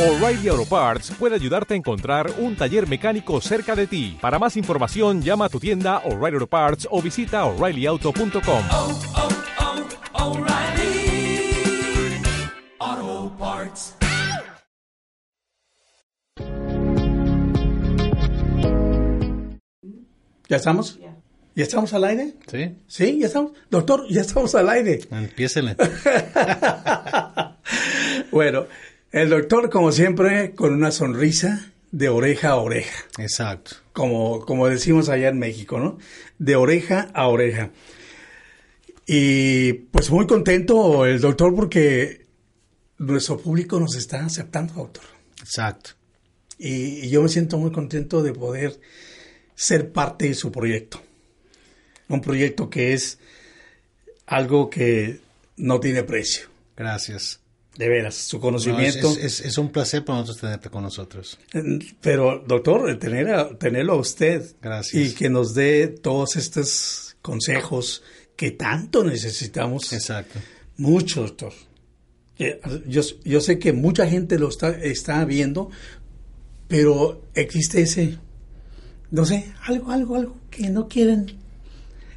O'Reilly Auto Parts puede ayudarte a encontrar un taller mecánico cerca de ti. Para más información, llama a tu tienda O'Reilly Auto Parts o visita oreillyauto.com. oh, oh, Parts. ¿Ya estamos? ¿Ya estamos al aire? Sí, Sí, ya estamos. Doctor, ya estamos al aire. empiécele. Bueno, el doctor, como siempre, con una sonrisa de oreja a oreja, Exacto. como, como decimos allá en México, ¿no? De oreja a oreja. Y pues muy contento el doctor porque nuestro público nos está aceptando, doctor. Exacto. Y, y yo me siento muy contento de poder ser parte de su proyecto. Un proyecto que es algo que no tiene precio. Gracias. De veras, su No, es, conocimiento. es- es- es un placer para nosotros tenerte con nosotros. Pero, doctor, tener a- tenerlo a usted Gracias. y que nos dé todos estos consejos que tanto necesitamos. Exacto. Mucho, doctor. Yo, yo sé que mucha gente lo está, está viendo, pero existe ese, no sé, algo, algo, algo que no quieren.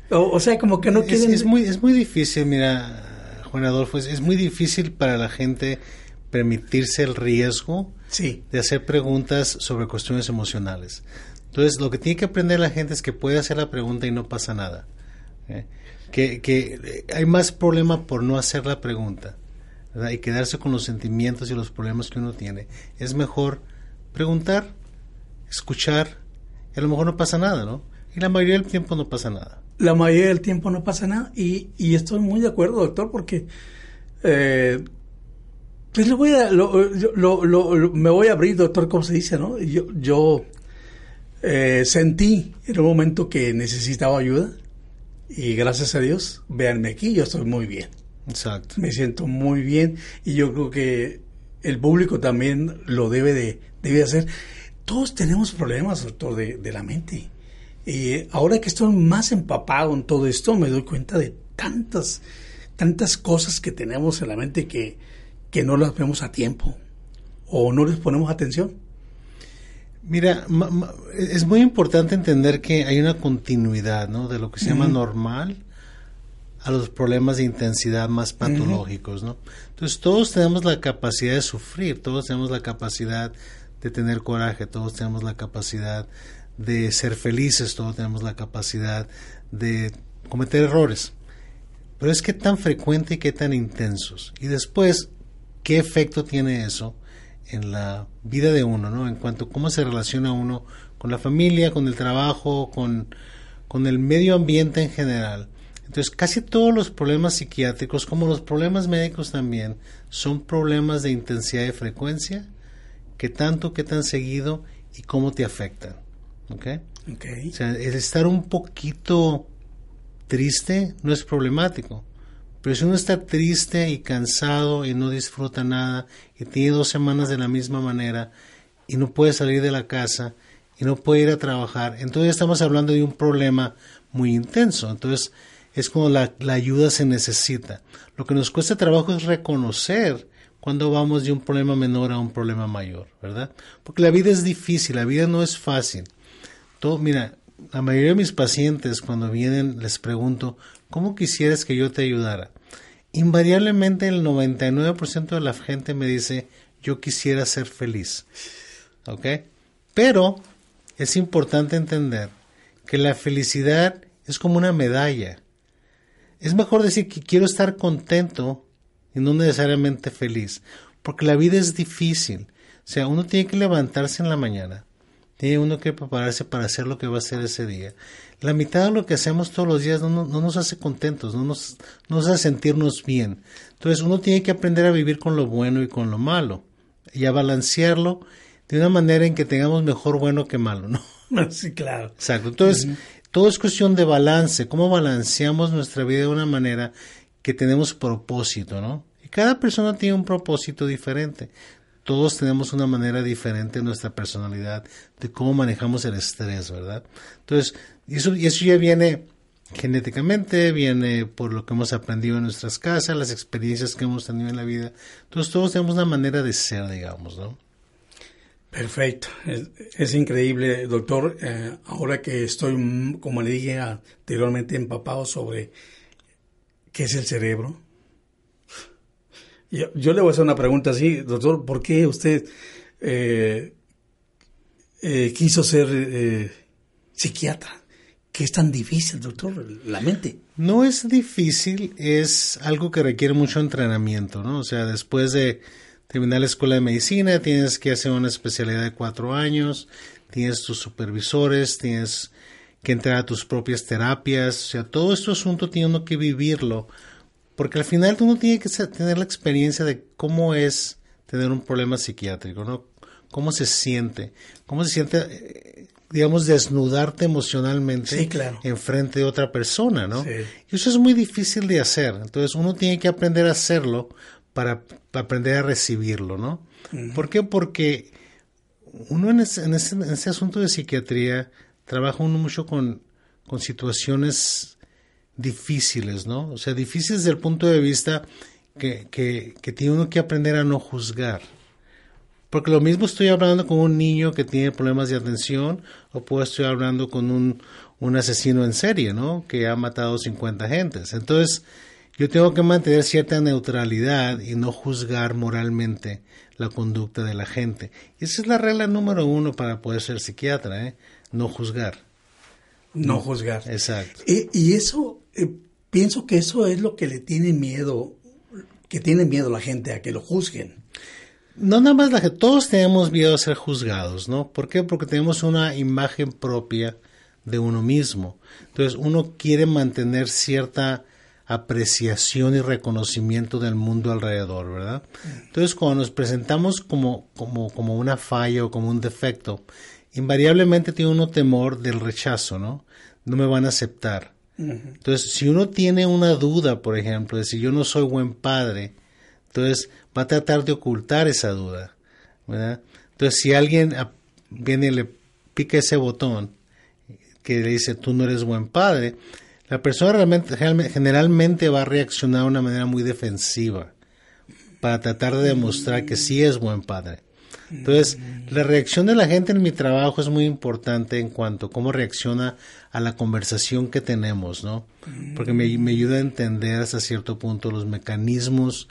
O, o sea, como que no Es, quieren. es muy, es muy difícil, mira, Juan Adolfo, es, es muy difícil para la gente permitirse el riesgo Sí, de hacer preguntas sobre cuestiones emocionales. Entonces, lo que tiene que aprender la gente es que puede hacer la pregunta y no pasa nada. ¿eh? Que, que eh, hay más problema por no hacer la pregunta ¿verdad? y quedarse con los sentimientos y los problemas que uno tiene. Es mejor preguntar, escuchar, y a lo mejor no pasa nada, ¿no? Y la mayoría del tiempo no pasa nada. La mayoría del tiempo no pasa nada y, y estoy muy de acuerdo, doctor, porque eh, pues le voy a, lo- lo- lo- lo- me voy a abrir, doctor, como se dice, ¿no? Yo, yo eh, sentí en un momento que necesitaba ayuda y gracias a Dios, véanme aquí, yo estoy muy bien. Exacto. Me siento muy bien y yo creo que el público también lo debe de debe hacer. Todos tenemos problemas, doctor, de, de la mente. Y ahora que estoy más empapado en todo esto, me doy cuenta de tantas, tantas cosas que tenemos en la mente que, que no las vemos a tiempo o no les ponemos atención. Mira, ma- ma- es muy importante entender que hay una continuidad, ¿no? De lo que se llama normal a los problemas de intensidad más patológicos, ¿no? Entonces, todos tenemos la capacidad de sufrir, todos tenemos la capacidad de tener coraje, todos tenemos la capacidad de ser felices, todos tenemos la capacidad de cometer errores. Pero es que tan frecuente y qué tan intensos. Y después, ¿qué efecto tiene eso en la vida de uno, ¿no? En cuanto a cómo se relaciona uno con la familia, con el trabajo, con, con el medio ambiente en general. Entonces, casi todos los problemas psiquiátricos, como los problemas médicos también, son problemas de intensidad y frecuencia, que tanto, qué tan seguido y cómo te afectan. ¿Ok? Okay. O sea, el estar un poquito triste no es problemático. Pero si uno está triste y cansado y no disfruta nada y tiene dos semanas de la misma manera y no puede salir de la casa y no puede ir a trabajar, entonces estamos hablando de un problema muy intenso. Entonces es cuando la, la ayuda se necesita. Lo que nos cuesta trabajo es reconocer cuando vamos de un problema menor a un problema mayor, ¿verdad? Porque la vida es difícil, la vida no es fácil. Mira, la mayoría de mis pacientes cuando vienen les pregunto, ¿cómo quisieras que yo te ayudara? Invariablemente el 99% de la gente me dice, yo quisiera ser feliz. ¿Ok? Pero es importante entender que la felicidad es como una medalla. Es mejor decir que quiero estar contento y no necesariamente feliz, porque la vida es difícil. O sea, uno tiene que levantarse en la mañana, tiene uno que prepararse para hacer lo que va a hacer ese día. La mitad de lo que hacemos todos los días no, no- no nos hace contentos, no nos, no nos hace sentirnos bien. Entonces uno tiene que aprender a vivir con lo bueno y con lo malo y a balancearlo de una manera en que tengamos mejor bueno que malo, ¿no? Sí, claro. Exacto. Entonces, todo es cuestión de balance, cómo balanceamos nuestra vida de una manera que tenemos propósito, ¿no? Y cada persona tiene un propósito diferente. Todos tenemos una manera diferente en nuestra personalidad de cómo manejamos el estrés, ¿verdad? Entonces, y eso, y eso ya viene genéticamente, viene por lo que hemos aprendido en nuestras casas, las experiencias que hemos tenido en la vida. Entonces, todos tenemos una manera de ser, digamos, ¿no? Perfecto, es, increíble, doctor. Eh, ahora que estoy, mm, como le dije anteriormente, empapado sobre qué es el cerebro. Yo, le voy a hacer una pregunta así, doctor, ¿por qué usted eh, eh, quiso ser eh, psiquiatra? ¿Qué es tan difícil, doctor? La mente. No es difícil, es algo que requiere mucho entrenamiento, ¿no? O sea, después de terminar la escuela de medicina, tienes que hacer una especialidad de cuatro años, tienes tus supervisores, tienes que entrar a tus propias terapias, o sea, todo este asunto tiene que vivirlo, porque al final uno tiene que tener la experiencia de cómo es tener un problema psiquiátrico, ¿no? Cómo se siente, cómo se siente, eh, digamos, desnudarte emocionalmente Sí, claro. en frente de otra persona, ¿no? Sí. Y eso es muy difícil de hacer. Entonces uno tiene que aprender a hacerlo para, para aprender a recibirlo, ¿no? ¿Por qué? Porque uno en ese, en ese- en ese asunto de psiquiatría trabaja uno mucho con, con situaciones difíciles, ¿no? O sea, difíciles desde el punto de vista que, que, que tiene uno que aprender a no juzgar. Porque lo mismo estoy hablando con un niño que tiene problemas de atención o puedo estar hablando con un, un asesino en serie, ¿no? Que ha matado 50 gentes. Entonces, yo tengo que mantener cierta neutralidad y no juzgar moralmente la conducta de la gente. Y esa es la regla número uno para poder ser psiquiatra, ¿eh? No juzgar. No juzgar. Exacto. Y, y eso, eh, pienso que eso es lo que le tiene miedo, que tiene miedo la gente a que lo juzguen. No nada más la que todos tenemos miedo a ser juzgados, ¿no? ¿Por qué? Porque tenemos una imagen propia de uno mismo. Entonces uno quiere mantener cierta apreciación y reconocimiento del mundo alrededor, ¿verdad? Entonces cuando nos presentamos como, como, como una falla o como un defecto, invariablemente tiene uno temor del rechazo, ¿no? No me van a aceptar. Entonces, si uno tiene una duda, por ejemplo, de si yo no soy buen padre, entonces va a tratar de ocultar esa duda, ¿verdad? Entonces, si alguien viene y le pica ese botón que le dice tú no eres buen padre, la persona realmente, realme- generalmente va a reaccionar de una manera muy defensiva para tratar de demostrar que sí es buen padre. Entonces, la reacción de la gente en mi trabajo es muy importante en cuanto a cómo reacciona a la conversación que tenemos, ¿no? Porque me, ayuda a entender hasta cierto punto los mecanismos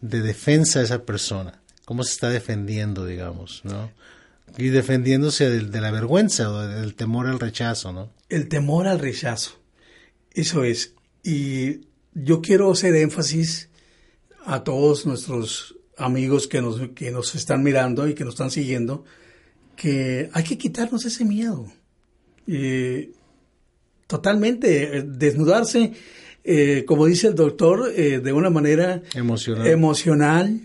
de defensa de esa persona, cómo se está defendiendo, digamos, ¿no? Y defendiéndose del- de, la vergüenza o del temor al rechazo, ¿no? El temor al rechazo. Eso es. Y yo quiero hacer énfasis a todos nuestros amigos que nos, que nos están mirando y que nos están siguiendo, que hay que quitarnos ese miedo. Eh, totalmente, desnudarse, eh, como dice el doctor, eh, de una manera Emocional. emocional,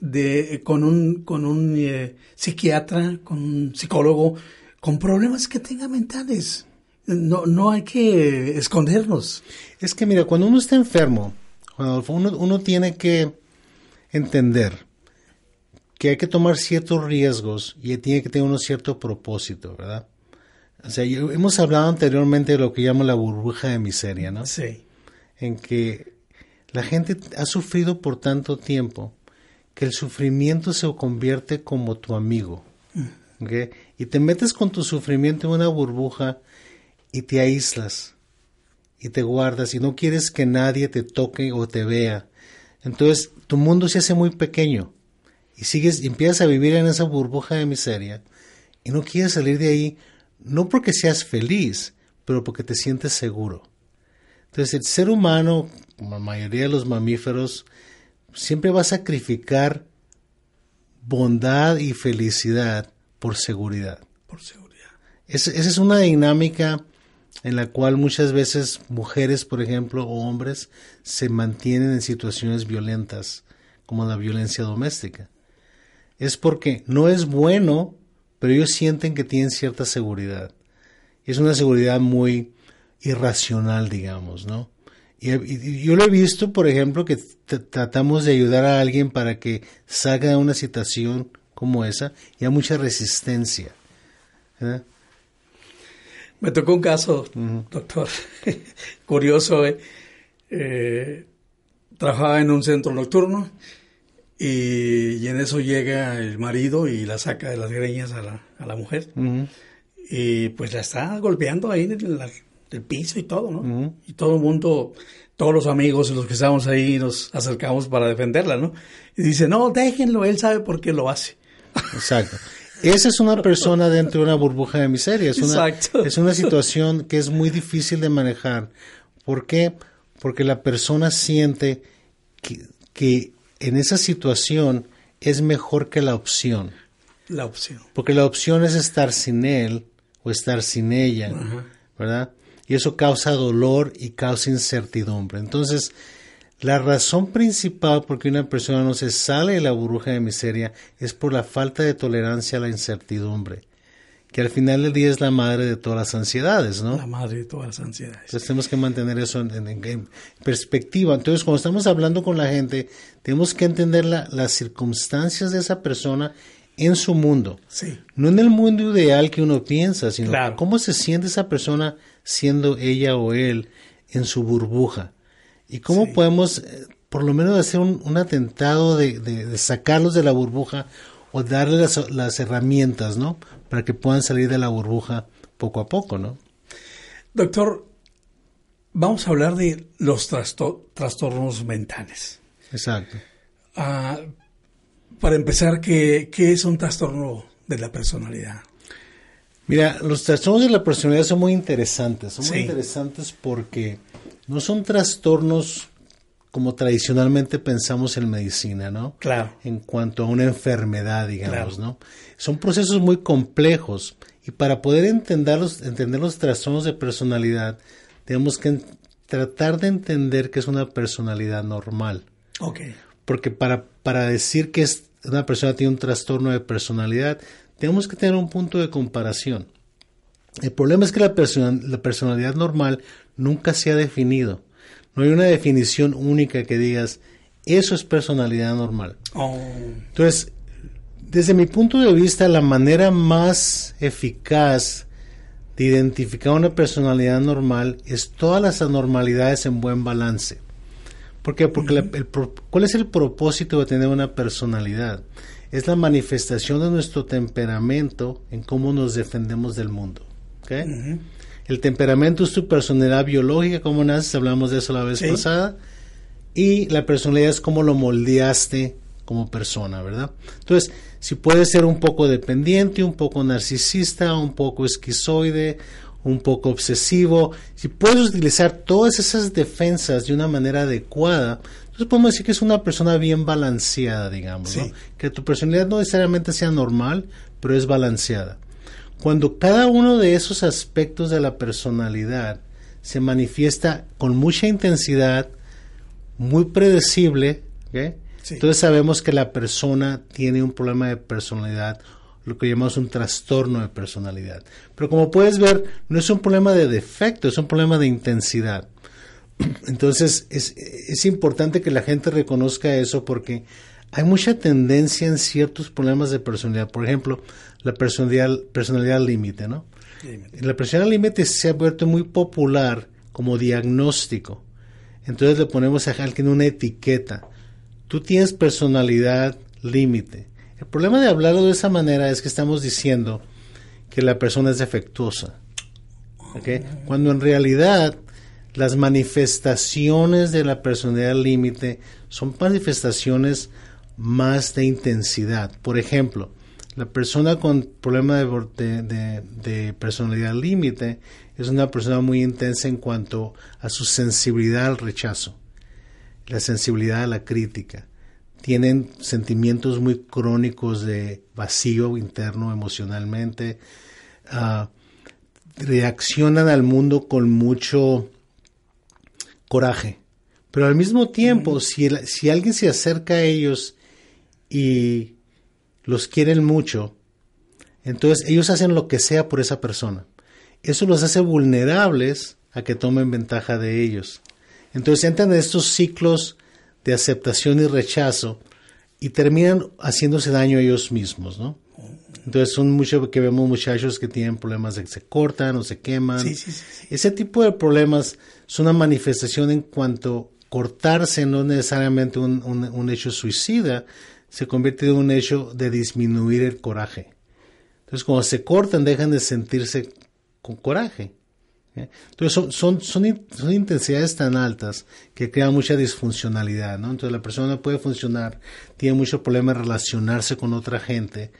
de, con un, con un eh, psiquiatra, con un psicólogo, con problemas que tenga mentales. No, no hay que escondernos. Es que mira, cuando uno está enfermo, Juan Adolfo, uno, uno tiene que entender que hay que tomar ciertos riesgos y tiene que tener uno cierto propósito, ¿verdad? O sea, yo- hemos hablado anteriormente de lo que llamo la burbuja de miseria, ¿no? Sí. En que la gente ha sufrido por tanto tiempo que el sufrimiento se convierte como tu amigo. ¿ok? Y te metes con tu sufrimiento en una burbuja y te aíslas y te guardas y no quieres que nadie te toque o te vea. Entonces tu mundo se hace muy pequeño y sigues y empiezas a vivir en esa burbuja de miseria y no quieres salir de ahí no porque seas feliz, pero porque te sientes seguro. Entonces el ser humano, como la mayoría de los mamíferos, siempre va a sacrificar bondad y felicidad por seguridad. Por seguridad. Es- esa es una dinámica en la cual muchas veces mujeres, por ejemplo, o hombres se mantienen en situaciones violentas, como la violencia doméstica. Es porque no es bueno, pero ellos sienten que tienen cierta seguridad. Es una seguridad muy irracional, digamos, ¿no? Y, yo lo he visto, por ejemplo, que tratamos de ayudar a alguien para que salga de una situación como esa y hay mucha resistencia. ¿verdad? Me tocó un caso, doctor, curioso. eh. Eh, trabajaba en un centro nocturno Y, y en eso llega el marido y la saca de las greñas a la, a la mujer. Y pues la está golpeando ahí en el, el piso y todo, ¿no? Y todo el mundo, todos los amigos y los que estábamos ahí nos acercamos para defenderla, ¿no? Y dice, no, déjenlo, él sabe por qué lo hace. Exacto. Esa es una persona dentro de una burbuja de miseria. Es una, Exacto. es una situación que es muy difícil de manejar. ¿Por qué? Porque la persona siente que, que en esa situación es mejor que la opción. La opción. Porque la opción es estar sin él o estar sin ella, ¿verdad? Y eso causa dolor y causa incertidumbre. Entonces, la razón principal por que una persona no se sale de la burbuja de miseria es por la falta de tolerancia a la incertidumbre, que al final del día es la madre de todas las ansiedades, ¿no? La madre de todas las ansiedades. Entonces tenemos que mantener eso en, en- en perspectiva. Entonces, cuando estamos hablando con la gente, tenemos que entender la- las circunstancias de esa persona en su mundo. Sí. No en el mundo ideal que uno piensa, sino Claro. cómo se siente esa persona siendo ella o él en su burbuja. Y cómo Sí. podemos, eh, por lo menos, hacer un, un atentado de, de- de sacarlos de la burbuja o darles las, las herramientas, ¿no? Para que puedan salir de la burbuja poco a poco, ¿no? Doctor, vamos a hablar de los trasto- trastornos mentales. Exacto. Ah, para empezar, ¿qué, ¿qué es un trastorno de la personalidad? Mira, los trastornos de la personalidad son muy interesantes. Son muy interesantes porque no son trastornos como tradicionalmente pensamos en medicina, ¿no? Claro. En cuanto a una enfermedad, digamos, Claro. ¿no? Son procesos muy complejos y para poder entenderlos, entender los trastornos de personalidad, tenemos que tratar de entender que es una personalidad normal. Ok. Porque para, para decir que es, una persona tiene un trastorno de personalidad, tenemos que tener un punto de comparación. El problema es que la, persona- la personalidad normal nunca se ha definido. No hay una definición única que digas, eso es personalidad normal. Oh, Entonces, desde mi punto de vista, la manera más eficaz de identificar una personalidad normal es todas las anormalidades en buen balance. ¿Por qué? Porque la- el pro- ¿cuál es el propósito de tener una personalidad? Es la manifestación de nuestro temperamento en cómo nos defendemos del mundo. El temperamento es tu personalidad biológica, cómo naces, hablamos de eso la vez Sí. pasada. Y la personalidad es cómo lo moldeaste como persona, ¿verdad? Entonces, si puedes ser un poco dependiente, un poco narcisista, un poco esquizoide, un poco obsesivo, si puedes utilizar todas esas defensas de una manera adecuada, entonces podemos decir que es una persona bien balanceada, digamos, ¿no? Que tu personalidad no necesariamente sea normal, pero es balanceada. Cuando cada uno de esos aspectos de la personalidad se manifiesta con mucha intensidad, muy predecible, entonces sabemos que la persona tiene un problema de personalidad, lo que llamamos un trastorno de personalidad. Pero como puedes ver, no es un problema de defecto, es un problema de intensidad. Entonces es, es importante que la gente reconozca eso porque hay mucha tendencia en ciertos problemas de personalidad. Por ejemplo, la personalidad, personalidad límite, ¿no? La personalidad límite se ha vuelto muy popular como diagnóstico. Entonces le ponemos a alguien una etiqueta. Tú tienes personalidad límite. El problema de hablarlo de esa manera es que estamos diciendo que la persona es defectuosa. ¿ok? Cuando en realidad las manifestaciones de la personalidad límite son manifestaciones más de intensidad. Por ejemplo, la persona con problema de, personalidad límite es una persona muy intensa en cuanto a su sensibilidad al rechazo, la sensibilidad a la crítica. Tienen sentimientos muy crónicos de vacío interno emocionalmente. ah, reaccionan al mundo con mucho coraje. Pero al mismo tiempo, si, el- si alguien se acerca a ellos y los quieren mucho, entonces ellos hacen lo que sea por esa persona. Eso los hace vulnerables a que tomen ventaja de ellos. Entonces entran en estos ciclos de aceptación y rechazo y terminan haciéndose daño a ellos mismos, ¿no? Entonces son mucho que vemos muchachos que tienen problemas de que se cortan o se queman. Sí, sí, sí, sí. Ese tipo de problemas son una manifestación en cuanto cortarse no es necesariamente un, un- un hecho suicida, se convierte en un hecho de disminuir el coraje. Entonces, cuando se cortan, dejan de sentirse con coraje. ¿eh? Entonces, son, son, son, in- son intensidades tan altas que crean mucha disfuncionalidad. ¿no? Entonces, la persona no puede funcionar, tiene mucho problema relacionarse con otra gente.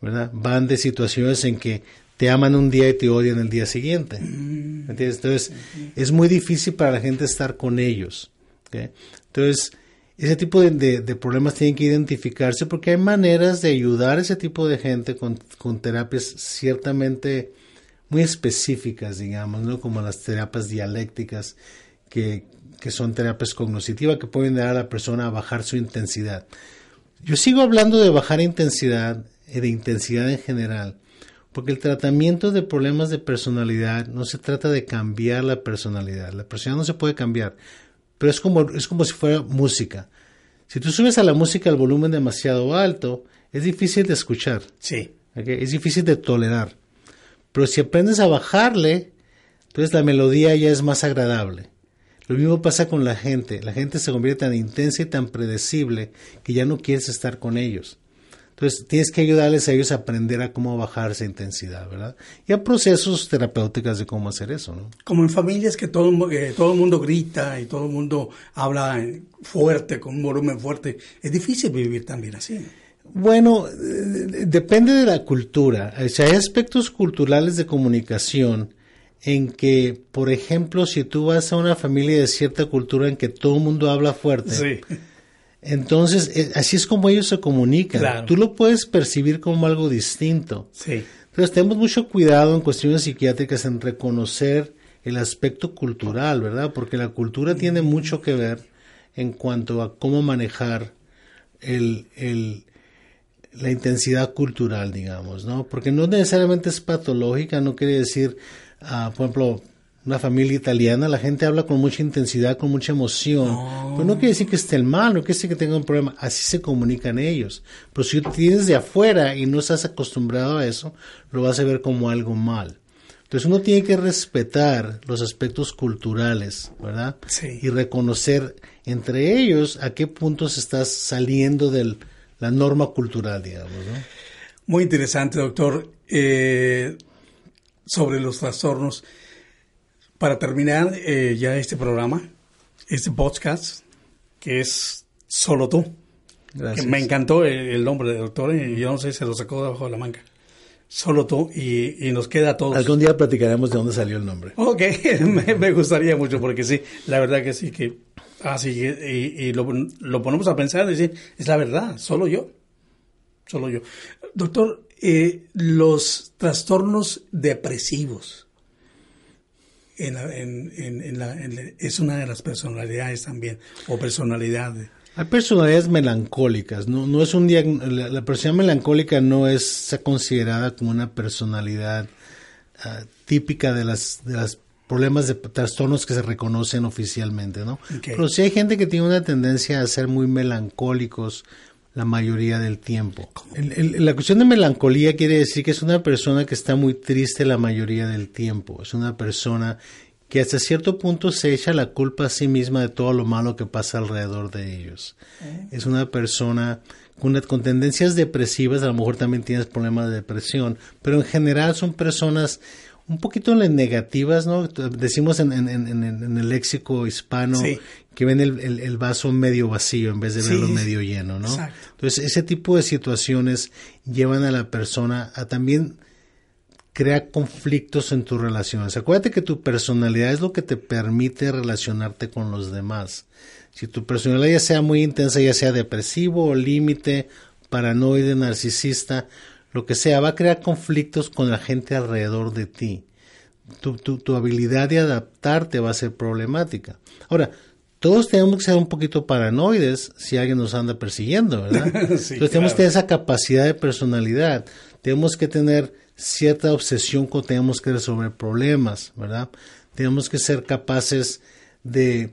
¿verdad? Van de situaciones en que te aman un día y te odian el día siguiente. ¿me entiendes? Entonces, es muy difícil para la gente estar con ellos. ¿ok? Entonces, ese tipo de, de- problemas tienen que identificarse porque hay maneras de ayudar a ese tipo de gente con, con terapias ciertamente muy específicas, digamos, ¿no? como las terapias dialécticas, que, que son terapias cognitivas que pueden dar a la persona a bajar su intensidad. Yo sigo hablando de bajar intensidad y de intensidad en general, porque el tratamiento de problemas de personalidad no se trata de cambiar la personalidad. La personalidad no se puede cambiar, pero es como, es como si fuera música. Si tú subes a la música al volumen demasiado alto, es difícil de escuchar, Sí. es difícil de tolerar. Pero si aprendes a bajarle, entonces la melodía ya es más agradable. Lo mismo pasa con la gente. La gente se convierte tan intensa y tan predecible que ya no quieres estar con ellos. Entonces tienes que ayudarles a ellos a aprender a cómo bajar esa intensidad, ¿verdad? Y a procesos terapéuticos de cómo hacer eso, ¿no? Como en familias que todo, todo el mundo grita y todo el mundo habla fuerte, con un volumen fuerte. Es difícil vivir también así. Bueno, eh, depende de la cultura. O sea, hay aspectos culturales de comunicación en que, por ejemplo, si tú vas a una familia de cierta cultura en que todo el mundo habla fuerte, Sí. Entonces eh, así es como ellos se comunican. Claro. Tú lo puedes percibir como algo distinto. Sí. Entonces tenemos mucho cuidado en cuestiones psiquiátricas en reconocer el aspecto cultural, ¿verdad? Porque la cultura tiene mucho que ver en cuanto a cómo manejar el, el- la intensidad cultural, digamos, ¿no? Porque no necesariamente es patológica, no quiere decir, ah, por ejemplo, una familia italiana, la gente habla con mucha intensidad, con mucha emoción, pero no quiere decir que esté mal, no quiere decir que tenga un problema, así se comunican ellos. Pero si tú tienes de afuera y no estás acostumbrado a eso, lo vas a ver como algo mal. Entonces uno tiene que respetar los aspectos culturales, ¿verdad? Sí. Y reconocer entre ellos a qué puntos estás saliendo de la norma cultural, digamos, ¿no? Muy interesante, doctor. Eh, sobre los trastornos. Para terminar eh, ya este programa, este podcast, que es Solo tú. Gracias. Que me encantó el, el nombre del doctor y yo no sé, se lo sacó debajo de la manga. Solo tú y, y nos queda a todos. Algún día platicaremos de dónde salió el nombre. Ok, me, me gustaría mucho porque sí, la verdad que sí, que así y, y lo, lo ponemos a pensar y decir, es la verdad, solo yo, solo yo. Doctor, eh, los trastornos depresivos en la- en- en- la- es una de las personalidades también, o personalidad. Hay personalidades melancólicas, no, no es un la, la personalidad melancólica no es considerada como una personalidad ah, típica de las de los problemas de trastornos que se reconocen oficialmente, ¿no? Pero sí hay gente que tiene una tendencia a ser muy melancólicos la mayoría del tiempo. El- el- la cuestión de melancolía quiere decir que es una persona que está muy triste la mayoría del tiempo. Es una persona que hasta cierto punto se echa la culpa a sí misma de todo lo malo que pasa alrededor de ellos. Es una persona con, con tendencias depresivas, a lo mejor también tienes problemas de depresión, pero en general son personas un poquito negativas, ¿no? Decimos en, en- en- en- en el léxico hispano Sí. que ven el, el- el vaso medio vacío en vez de Sí, verlo medio lleno, ¿no? Exacto. Entonces, ese tipo de situaciones llevan a la persona a también crear conflictos en tus relaciones. Acuérdate que tu personalidad es lo que te permite relacionarte con los demás. Si tu personalidad ya sea muy intensa, ya sea depresivo o límite, paranoide, narcisista, lo que sea, va a crear conflictos con la gente alrededor de ti. Tu, tu, tu habilidad de adaptarte va a ser problemática. Ahora, todos tenemos que ser un poquito paranoides si alguien nos anda persiguiendo, ¿verdad? Sí, Entonces tenemos que tener esa capacidad de personalidad. Tenemos que tener cierta obsesión cuando tenemos que resolver problemas, ¿verdad? Tenemos que ser capaces de,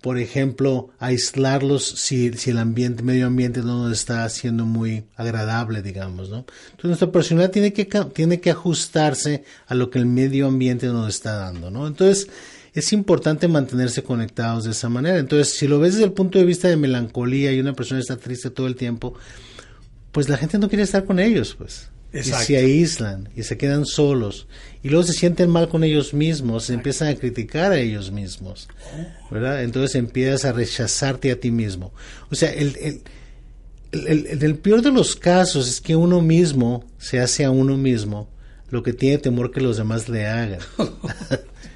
por ejemplo, aislarlos si, si el ambiente, medio ambiente no nos está haciendo muy agradable, digamos, ¿no? Entonces nuestra personalidad tiene que, tiene que ajustarse a lo que el medio ambiente nos está dando, ¿no? Entonces, es importante mantenerse conectados de esa manera. Entonces, si lo ves desde el punto de vista de melancolía y una persona está triste todo el tiempo, pues la gente no quiere estar con ellos, pues. Exacto. Y se aíslan y se quedan solos. Y luego se sienten mal con ellos mismos, se empiezan a criticar a ellos mismos. ¿Verdad? Entonces empiezas a rechazarte a ti mismo. O sea, el, el, el- el- peor de los casos es que uno mismo se hace a uno mismo lo que tiene temor que los demás le hagan.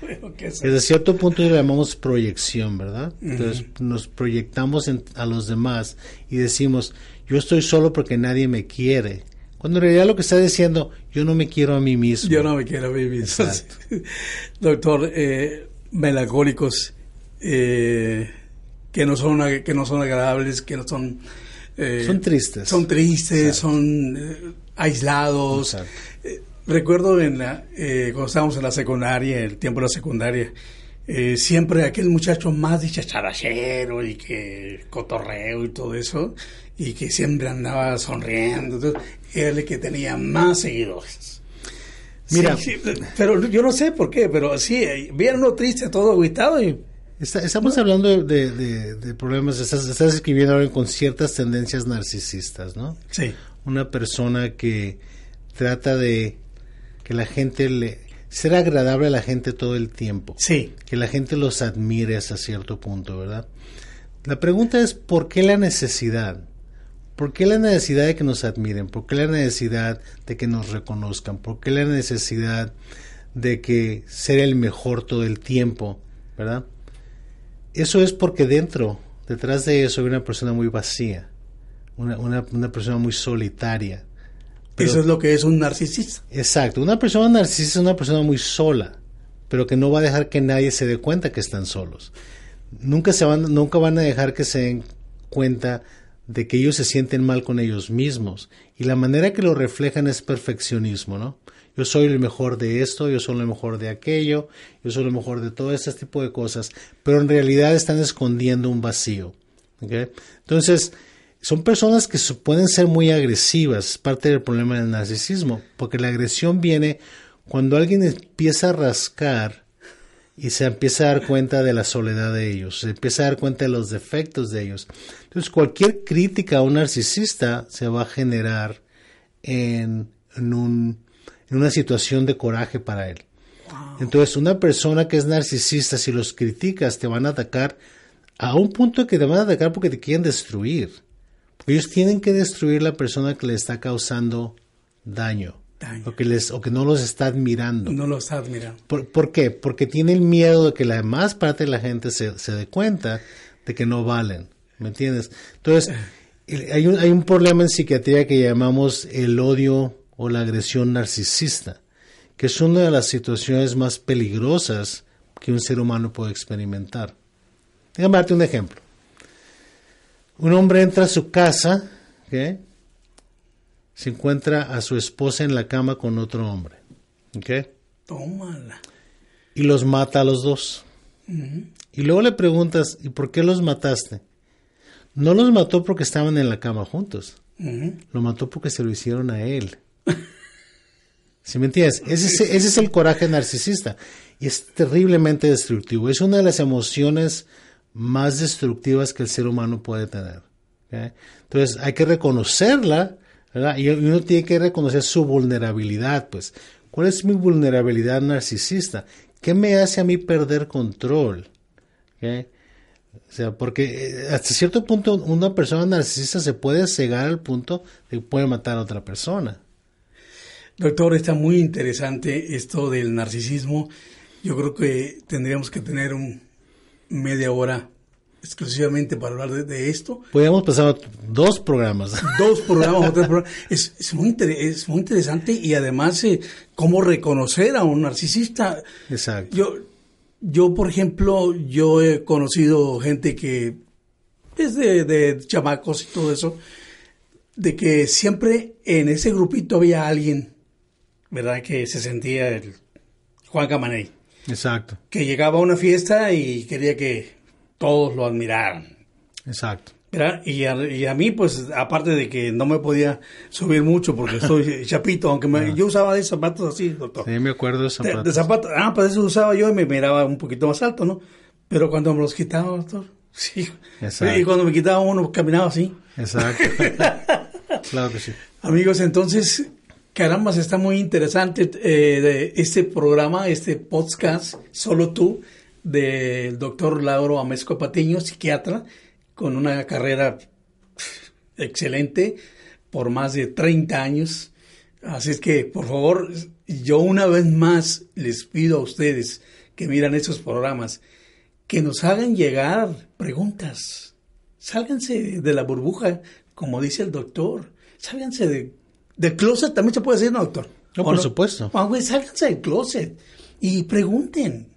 Bueno, ¿qué es Desde cierto punto lo llamamos proyección, ¿verdad? Entonces nos proyectamos en- a los demás y decimos, yo estoy solo porque nadie me quiere. Cuando en realidad lo que está diciendo, yo no me quiero a mí mismo. Yo no me quiero vivir. Exacto. Doctor, eh, melancólicos eh, que no son que no son agradables, que no son eh, Son tristes. son tristes, Exacto. son eh, aislados. Recuerdo en la, eh, cuando estábamos en la secundaria, el tiempo de la secundaria, eh, siempre aquel muchacho más dicharachero y que cotorreo y todo eso, y que siempre andaba sonriendo, entonces, era el que tenía más seguidores. Mira. Sí, sí, pero yo no sé por qué, pero sí, eh, vieron uno triste, todo aguitado y Está- estamos hablando de, de- de- de problemas, estás, estás escribiendo ahora con ciertas tendencias narcisistas, ¿no? sí, Una persona que trata de que la gente le... ser agradable a la gente todo el tiempo. sí, que la gente los admire hasta cierto punto, ¿verdad? La pregunta es, ¿por qué la necesidad? ¿Por qué la necesidad de que nos admiren? ¿Por qué la necesidad de que nos reconozcan? ¿Por qué la necesidad de que ser el mejor todo el tiempo? ¿Verdad? Eso es porque dentro, detrás de eso hay una persona muy vacía, una, una, una persona muy solitaria. Pero- eso es lo que es un narcisista. Exacto, una persona narcisista es una persona muy sola, pero que no va a dejar que nadie se dé cuenta que están solos. Nunca se van, nunca van a dejar que se den cuenta de que ellos se sienten mal con ellos mismos y la manera que lo reflejan es perfeccionismo, ¿no? Yo soy el mejor de esto, yo soy el mejor de aquello, yo soy el mejor de todo ese tipo de cosas, pero en realidad están escondiendo un vacío. ¿ok? Entonces, son personas que pueden ser muy agresivas, es parte del problema del narcisismo, porque la agresión viene cuando alguien empieza a rascar y se empieza a dar cuenta de la soledad de ellos, se empieza a dar cuenta de los defectos de ellos. Entonces, cualquier crítica a un narcisista se va a generar en, en un- en una situación de coraje para él. Entonces, una persona que es narcisista, si los criticas, te van a atacar a un punto que te van a atacar porque te quieren destruir. Porque ellos tienen que destruir la persona que le está causando daño, Daño. O, que les, o que no los está admirando. No lo está admirando. ¿Por, por qué? Porque tienen miedo de que la más parte de la gente se, se dé cuenta de que no valen. ¿Me entiendes? Entonces, el- hay un, hay un problema en psiquiatría que llamamos el odio o la agresión narcisista, que es una de las situaciones más peligrosas que un ser humano puede experimentar. Déjame darte un ejemplo. Un hombre entra a su casa, ¿ok? Se encuentra a su esposa en la cama con otro hombre. ¿ok? Tómala. y los mata a los dos. Y luego le preguntas, ¿y por qué los mataste? No los mató porque estaban en la cama juntos. Lo mató porque se lo hicieron a él. ¿Sí me entiendes? Ese, es- ese es el coraje narcisista. Y es terriblemente destructivo. Es una de las emociones más destructivas que el ser humano puede tener. Entonces hay que reconocerla, ¿verdad? Y uno tiene que reconocer su vulnerabilidad, pues. ¿Cuál es mi vulnerabilidad narcisista? ¿Qué me hace a mí perder control? O sea, porque eh, hasta cierto punto una persona narcisista se puede cegar al punto de que puede matar a otra persona. Doctor, está muy interesante esto del narcisismo. Yo creo que tendríamos que tener un media hora exclusivamente para hablar de, de esto. Podríamos pasar dos programas. Dos programas o tres programas. Es, es muy, inter- es muy interesante y además eh, cómo reconocer a un narcisista. Exacto. Yo, yo, por ejemplo, yo he conocido gente que es de, de chamacos y todo eso, de que siempre en ese grupito había alguien, ¿verdad? Que se sentía el Juan Camaney, Exacto. que llegaba a una fiesta y quería que todos lo admiraran. Exacto. Y a, y a mí, pues, aparte de que no me podía subir mucho porque estoy chapito, aunque me- yo usaba de zapatos así, doctor. Sí, me acuerdo de De, zapatos. de zapatos. Ah, pues eso usaba yo y me miraba un poquito más alto, ¿no? Pero cuando me los quitaba, doctor, sí. Exacto. Y cuando me quitaba uno, caminaba así. Exacto. claro que sí. Amigos, entonces, caramba, está muy interesante eh, de este programa, este podcast, Solo tú, del doctor Lauro Amesco Patiño, psiquiatra, con una carrera excelente por más de 30 años. Así es que, por favor, yo una vez más les pido a ustedes que miran estos programas que nos hagan llegar preguntas. Sálganse de la burbuja, como dice el doctor. Sálganse de, del closet, también se puede decir, ¿no, doctor? No, ¿O por supuesto. Ah, sálganse del closet y pregunten.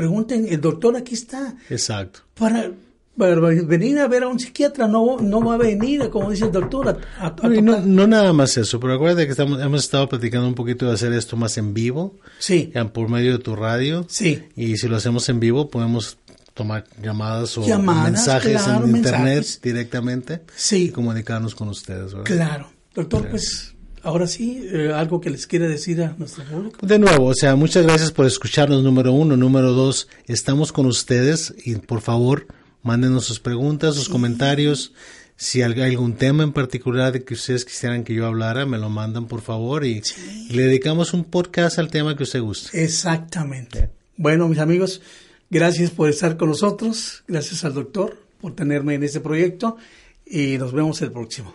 Pregunten, el doctor aquí está. Exacto. Para, para venir a ver a un psiquiatra, no, no va a venir, como dice el doctor, a, a- a No, no, nada más eso, pero acuérdate que estamos, hemos estado platicando un poquito de hacer esto más en vivo, Sí, por medio de tu radio. sí. Y si lo hacemos en vivo, podemos tomar llamadas o Llamadas, mensajes claro, en internet mensajes. directamente Sí. y comunicarnos con ustedes. ¿verdad? Claro. Doctor, pues ahora sí, eh, algo que les quiere decir a nuestro público. De nuevo, o sea, muchas gracias por escucharnos, número uno. Número dos, estamos con ustedes y por favor, mándenos sus preguntas, sus comentarios. Si hay algún tema en particular de que ustedes quisieran que yo hablara, me lo mandan por favor y, le dedicamos un podcast al tema que usted guste. Exactamente. Bueno, mis amigos, gracias por estar con nosotros. Gracias al doctor por tenerme en este proyecto y nos vemos el próximo.